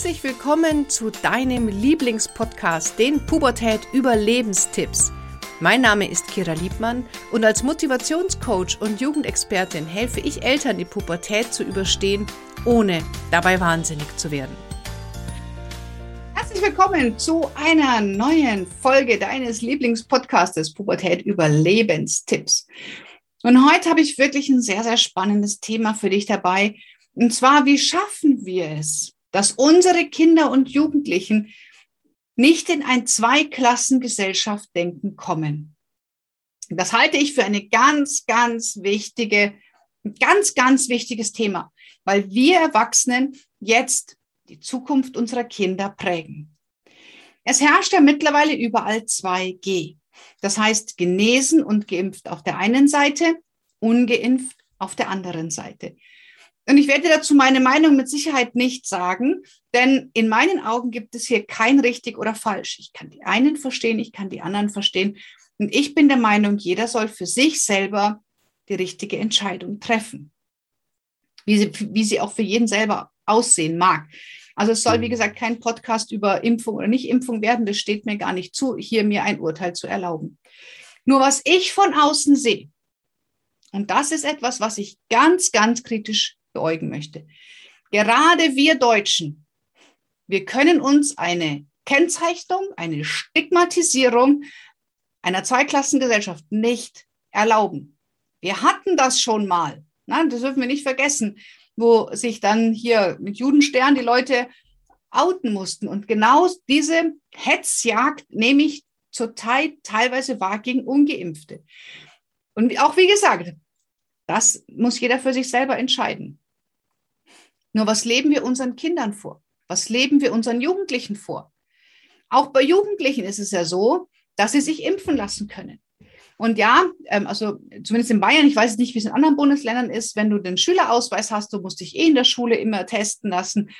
Herzlich willkommen zu deinem Lieblingspodcast, den Pubertät Überlebenstipps. Mein Name ist Kira Liebmann und als Motivationscoach und Jugendexpertin helfe ich Eltern, die Pubertät zu überstehen, ohne dabei wahnsinnig zu werden. Herzlich willkommen zu einer neuen Folge deines Lieblingspodcastes Pubertät Überlebenstipps. Und heute habe ich wirklich ein sehr, sehr spannendes Thema für dich dabei. Und zwar, wie schaffen wir es, dass unsere Kinder und Jugendlichen nicht in ein Zweiklassengesellschaft denken kommen. Das halte ich für eine ganz, ganz wichtige, ganz, ganz wichtiges Thema, weil wir Erwachsenen jetzt die Zukunft unserer Kinder prägen. Es herrscht ja mittlerweile überall 2G. Das heißt, genesen und geimpft auf der einen Seite, ungeimpft auf der anderen Seite. Und ich werde dazu meine Meinung mit Sicherheit nicht sagen, denn in meinen Augen gibt es hier kein richtig oder falsch. Ich kann die einen verstehen, ich kann die anderen verstehen. Und ich bin der Meinung, jeder soll für sich selber die richtige Entscheidung treffen, wie sie, wie sie auch für jeden selber aussehen mag. Also es soll, wie mhm. gesagt, kein Podcast über Impfung oder Nicht-Impfung werden. Das steht mir gar nicht zu, hier mir ein Urteil zu erlauben. Nur was ich von außen sehe, und das ist etwas, was ich ganz, ganz kritisch beäugen möchte. Gerade wir Deutschen, wir können uns eine Kennzeichnung, eine Stigmatisierung einer Zweiklassengesellschaft nicht erlauben. Wir hatten das schon mal. Nein, das dürfen wir nicht vergessen, wo sich dann hier mit Judenstern die Leute outen mussten. Und genau diese Hetzjagd nehme ich zurzeit teilweise wahr gegen Ungeimpfte. Und auch wie gesagt, das muss jeder für sich selber entscheiden. Nur was leben wir unseren Kindern vor? Was leben wir unseren Jugendlichen vor? Auch bei Jugendlichen ist es ja so, dass sie sich impfen lassen können. Und ja, ähm, also zumindest in Bayern, ich weiß nicht, wie es in anderen Bundesländern ist, wenn du den Schülerausweis hast, du musst dich eh in der Schule immer testen lassen,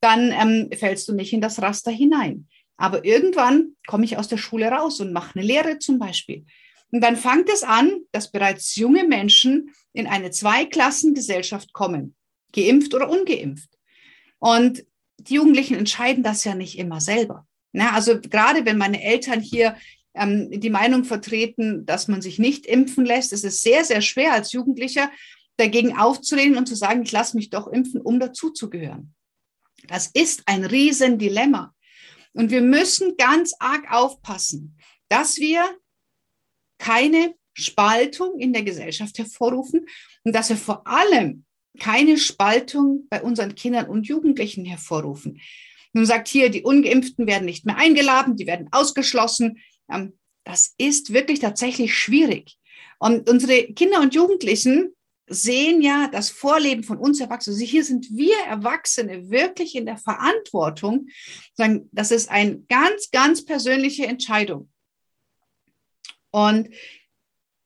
dann ähm, fällst du nicht in das Raster hinein. Aber irgendwann komme ich aus der Schule raus und mache eine Lehre zum Beispiel. Und dann fängt es an, dass bereits junge Menschen in eine Zweiklassengesellschaft kommen geimpft oder ungeimpft. Und die Jugendlichen entscheiden das ja nicht immer selber. Na, also gerade wenn meine Eltern hier ähm, die Meinung vertreten, dass man sich nicht impfen lässt, ist es sehr, sehr schwer als Jugendlicher dagegen aufzulehnen und zu sagen, ich lasse mich doch impfen, um dazuzugehören. Das ist ein Riesendilemma. Und wir müssen ganz arg aufpassen, dass wir keine Spaltung in der Gesellschaft hervorrufen und dass wir vor allem keine Spaltung bei unseren Kindern und Jugendlichen hervorrufen. Nun sagt hier, die ungeimpften werden nicht mehr eingeladen, die werden ausgeschlossen. Ähm, das ist wirklich tatsächlich schwierig. Und unsere Kinder und Jugendlichen sehen ja das Vorleben von uns Erwachsenen. Also hier sind wir Erwachsene wirklich in der Verantwortung. Das ist eine ganz, ganz persönliche Entscheidung. Und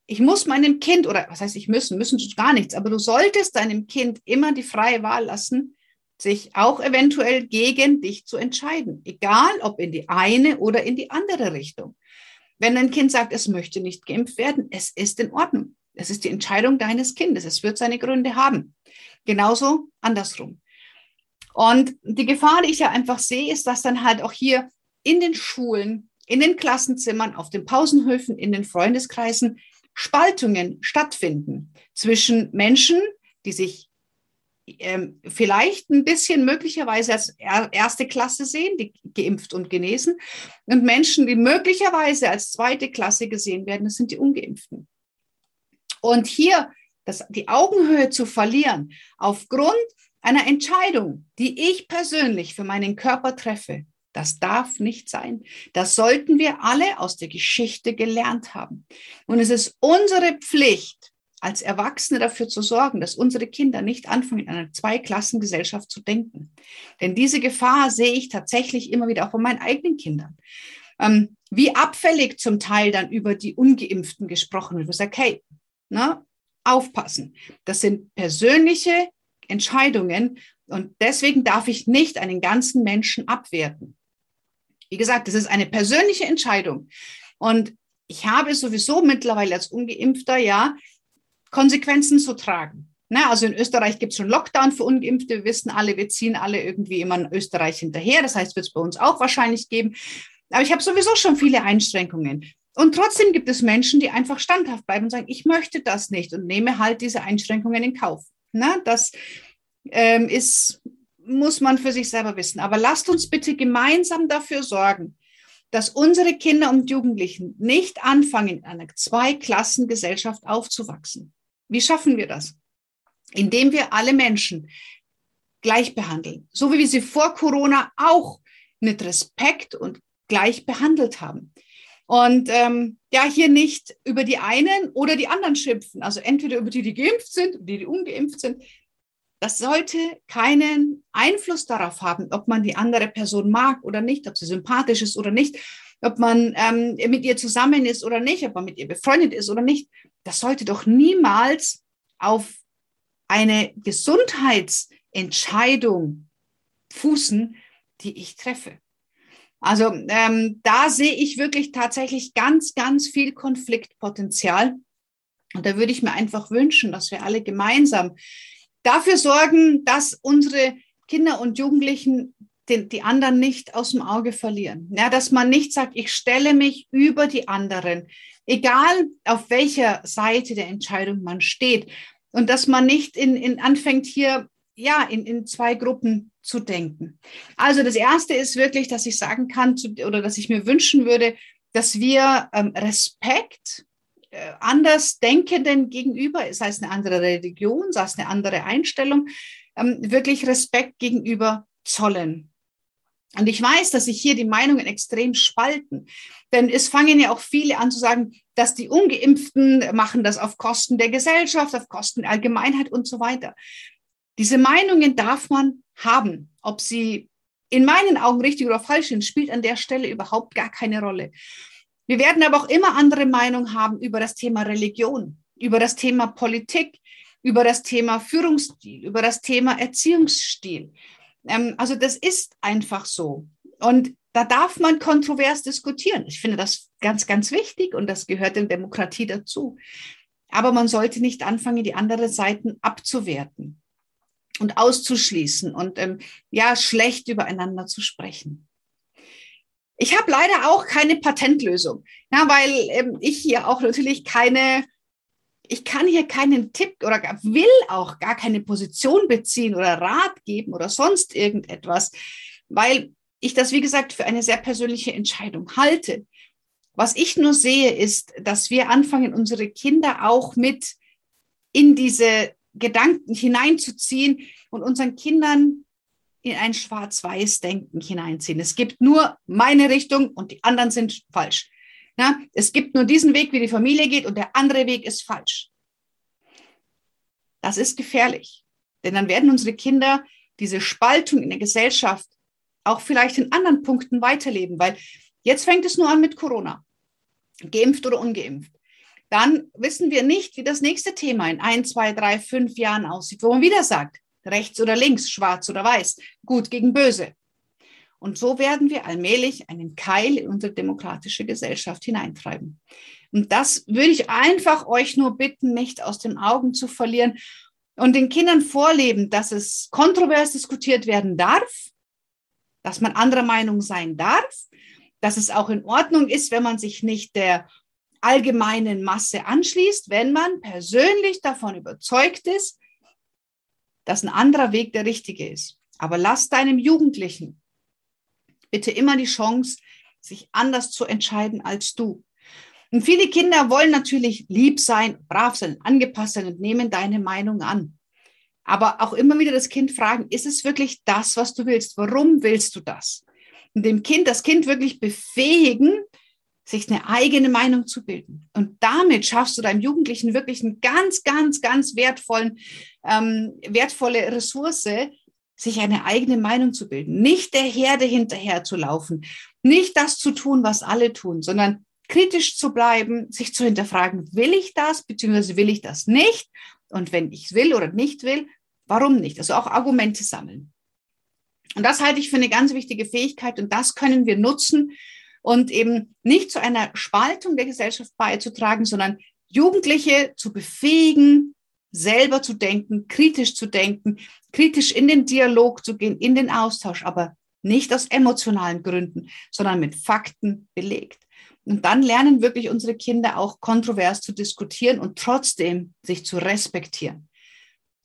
ich muss meinem Kind, oder was heißt ich müssen, müssen gar nichts, aber du solltest deinem Kind immer die freie Wahl lassen, sich auch eventuell gegen dich zu entscheiden, egal ob in die eine oder in die andere Richtung. Wenn dein Kind sagt, es möchte nicht geimpft werden, es ist in Ordnung. Es ist die Entscheidung deines Kindes. Es wird seine Gründe haben. Genauso andersrum. Und die Gefahr, die ich ja einfach sehe, ist, dass dann halt auch hier in den Schulen, in den Klassenzimmern, auf den Pausenhöfen, in den Freundeskreisen Spaltungen stattfinden zwischen Menschen, die sich ähm, vielleicht ein bisschen möglicherweise als erste Klasse sehen, die geimpft und genesen, und Menschen, die möglicherweise als zweite Klasse gesehen werden, das sind die ungeimpften. Und hier das, die Augenhöhe zu verlieren aufgrund einer Entscheidung, die ich persönlich für meinen Körper treffe, das darf nicht sein. Das sollten wir alle aus der Geschichte gelernt haben. Und es ist unsere Pflicht, als Erwachsene dafür zu sorgen, dass unsere Kinder nicht anfangen, in einer Zweiklassengesellschaft zu denken. Denn diese Gefahr sehe ich tatsächlich immer wieder auch bei meinen eigenen Kindern. Ähm, wie abfällig zum Teil dann über die Ungeimpften gesprochen wird. Ich sage, hey, na, aufpassen. Das sind persönliche Entscheidungen und deswegen darf ich nicht einen ganzen Menschen abwerten. Wie gesagt, das ist eine persönliche Entscheidung. Und ich habe sowieso mittlerweile als ungeimpfter ja Konsequenzen zu tragen. Na, also in Österreich gibt es schon Lockdown für Ungeimpfte. Wir wissen alle, wir ziehen alle irgendwie immer in Österreich hinterher. Das heißt, wird es bei uns auch wahrscheinlich geben. Aber ich habe sowieso schon viele Einschränkungen. Und trotzdem gibt es Menschen, die einfach standhaft bleiben und sagen, ich möchte das nicht und nehme halt diese Einschränkungen in Kauf. Na, das ähm, ist, muss man für sich selber wissen. Aber lasst uns bitte gemeinsam dafür sorgen, dass unsere Kinder und Jugendlichen nicht anfangen, in einer Zweiklassengesellschaft aufzuwachsen. Wie schaffen wir das? Indem wir alle Menschen gleich behandeln, so wie wir sie vor Corona auch mit Respekt und gleich behandelt haben. Und ähm, ja, hier nicht über die einen oder die anderen schimpfen, also entweder über die, die geimpft sind, die, die ungeimpft sind, das sollte keinen Einfluss darauf haben, ob man die andere Person mag oder nicht, ob sie sympathisch ist oder nicht, ob man ähm, mit ihr zusammen ist oder nicht, ob man mit ihr befreundet ist oder nicht. Das sollte doch niemals auf eine Gesundheitsentscheidung fußen, die ich treffe. Also ähm, da sehe ich wirklich tatsächlich ganz, ganz viel Konfliktpotenzial. Und da würde ich mir einfach wünschen, dass wir alle gemeinsam dafür sorgen, dass unsere Kinder und Jugendlichen den, die anderen nicht aus dem Auge verlieren. Ja, dass man nicht sagt, ich stelle mich über die anderen, egal auf welcher Seite der Entscheidung man steht. Und dass man nicht in, in anfängt hier ja in, in zwei Gruppen zu denken. Also das erste ist wirklich, dass ich sagen kann zu, oder dass ich mir wünschen würde, dass wir ähm, Respekt äh, Andersdenkenden gegenüber, sei es eine andere Religion, sei es eine andere Einstellung, ähm, wirklich Respekt gegenüber zollen. Und ich weiß, dass sich hier die Meinungen extrem spalten. Denn es fangen ja auch viele an zu sagen, dass die Ungeimpften machen das auf Kosten der Gesellschaft, auf Kosten der Allgemeinheit und so weiter. Diese Meinungen darf man haben. Ob sie in meinen Augen richtig oder falsch sind, spielt an der Stelle überhaupt gar keine Rolle. Wir werden aber auch immer andere Meinungen haben über das Thema Religion, über das Thema Politik, über das Thema Führungsstil, über das Thema Erziehungsstil. Ähm, also das ist einfach so. Und da darf man kontrovers diskutieren. Ich finde das ganz, ganz wichtig und das gehört in Demokratie dazu. Aber man sollte nicht anfangen, die anderen Seiten abzuwerten und auszuschließen und ähm, ja, schlecht übereinander zu sprechen. Ich habe leider auch keine Patentlösung, ja, weil ähm, ich hier auch natürlich keine, ich kann hier keinen Tipp oder will auch gar keine Position beziehen oder Rat geben oder sonst irgendetwas, weil ich das, wie gesagt, für eine sehr persönliche Entscheidung halte. Was ich nur sehe, ist, dass wir anfangen, unsere Kinder auch mit in diese Gedanken hineinzuziehen und unseren Kindern in ein Schwarz-Weiß-Denken hineinziehen. Es gibt nur meine Richtung und die anderen sind falsch. Ja, es gibt nur diesen Weg, wie die Familie geht und der andere Weg ist falsch. Das ist gefährlich, denn dann werden unsere Kinder diese Spaltung in der Gesellschaft auch vielleicht in anderen Punkten weiterleben, weil jetzt fängt es nur an mit Corona, geimpft oder ungeimpft. Dann wissen wir nicht, wie das nächste Thema in ein, zwei, drei, fünf Jahren aussieht, wo man wieder sagt, rechts oder links, schwarz oder weiß, gut gegen böse. Und so werden wir allmählich einen Keil in unsere demokratische Gesellschaft hineintreiben. Und das würde ich einfach euch nur bitten, nicht aus den Augen zu verlieren und den Kindern vorleben, dass es kontrovers diskutiert werden darf, dass man anderer Meinung sein darf, dass es auch in Ordnung ist, wenn man sich nicht der allgemeinen Masse anschließt, wenn man persönlich davon überzeugt ist, dass ein anderer Weg der richtige ist. Aber lass deinem Jugendlichen bitte immer die Chance, sich anders zu entscheiden als du. Und viele Kinder wollen natürlich lieb sein, brav sein, angepasst sein und nehmen deine Meinung an. Aber auch immer wieder das Kind fragen, ist es wirklich das, was du willst? Warum willst du das? Und dem Kind, das Kind wirklich befähigen, sich eine eigene Meinung zu bilden. Und damit schaffst du deinem Jugendlichen wirklich einen ganz, ganz, ganz wertvollen, ähm, wertvolle Ressource, sich eine eigene Meinung zu bilden. Nicht der Herde hinterher zu laufen, nicht das zu tun, was alle tun, sondern kritisch zu bleiben, sich zu hinterfragen, will ich das, beziehungsweise will ich das nicht? Und wenn ich es will oder nicht will, warum nicht? Also auch Argumente sammeln. Und das halte ich für eine ganz wichtige Fähigkeit und das können wir nutzen, und eben nicht zu einer Spaltung der Gesellschaft beizutragen, sondern Jugendliche zu befähigen, selber zu denken, kritisch zu denken, kritisch in den Dialog zu gehen, in den Austausch, aber nicht aus emotionalen Gründen, sondern mit Fakten belegt. Und dann lernen wirklich unsere Kinder auch kontrovers zu diskutieren und trotzdem sich zu respektieren.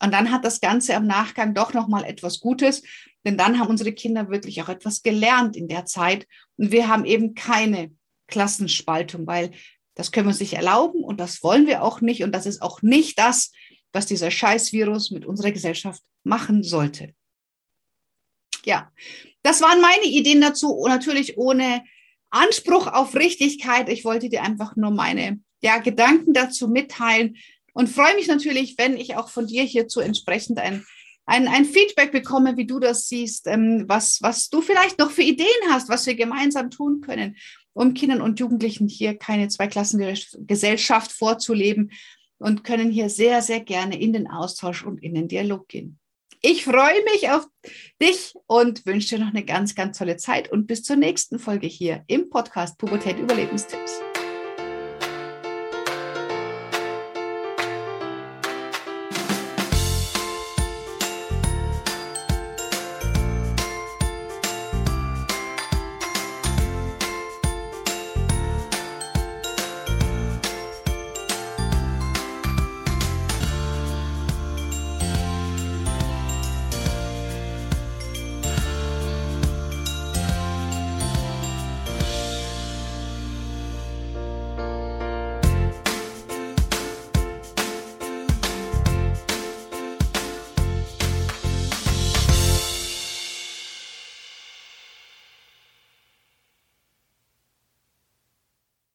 Und dann hat das Ganze am Nachgang doch nochmal etwas Gutes, denn dann haben unsere Kinder wirklich auch etwas gelernt in der Zeit. Und wir haben eben keine Klassenspaltung, weil das können wir uns nicht erlauben und das wollen wir auch nicht. Und das ist auch nicht das, was dieser Scheißvirus mit unserer Gesellschaft machen sollte. Ja, das waren meine Ideen dazu, natürlich ohne Anspruch auf Richtigkeit. Ich wollte dir einfach nur meine ja, Gedanken dazu mitteilen und freue mich natürlich, wenn ich auch von dir hierzu entsprechend ein, ein, ein Feedback bekomme, wie du das siehst, ähm, was, was du vielleicht noch für Ideen hast, was wir gemeinsam tun können, um Kindern und Jugendlichen hier keine Zweiklassengesellschaft vorzuleben und können hier sehr, sehr gerne in den Austausch und in den Dialog gehen. Ich freue mich auf dich und wünsche dir noch eine ganz, ganz tolle Zeit und bis zur nächsten Folge hier im Podcast Pubertät Überlebenstipps.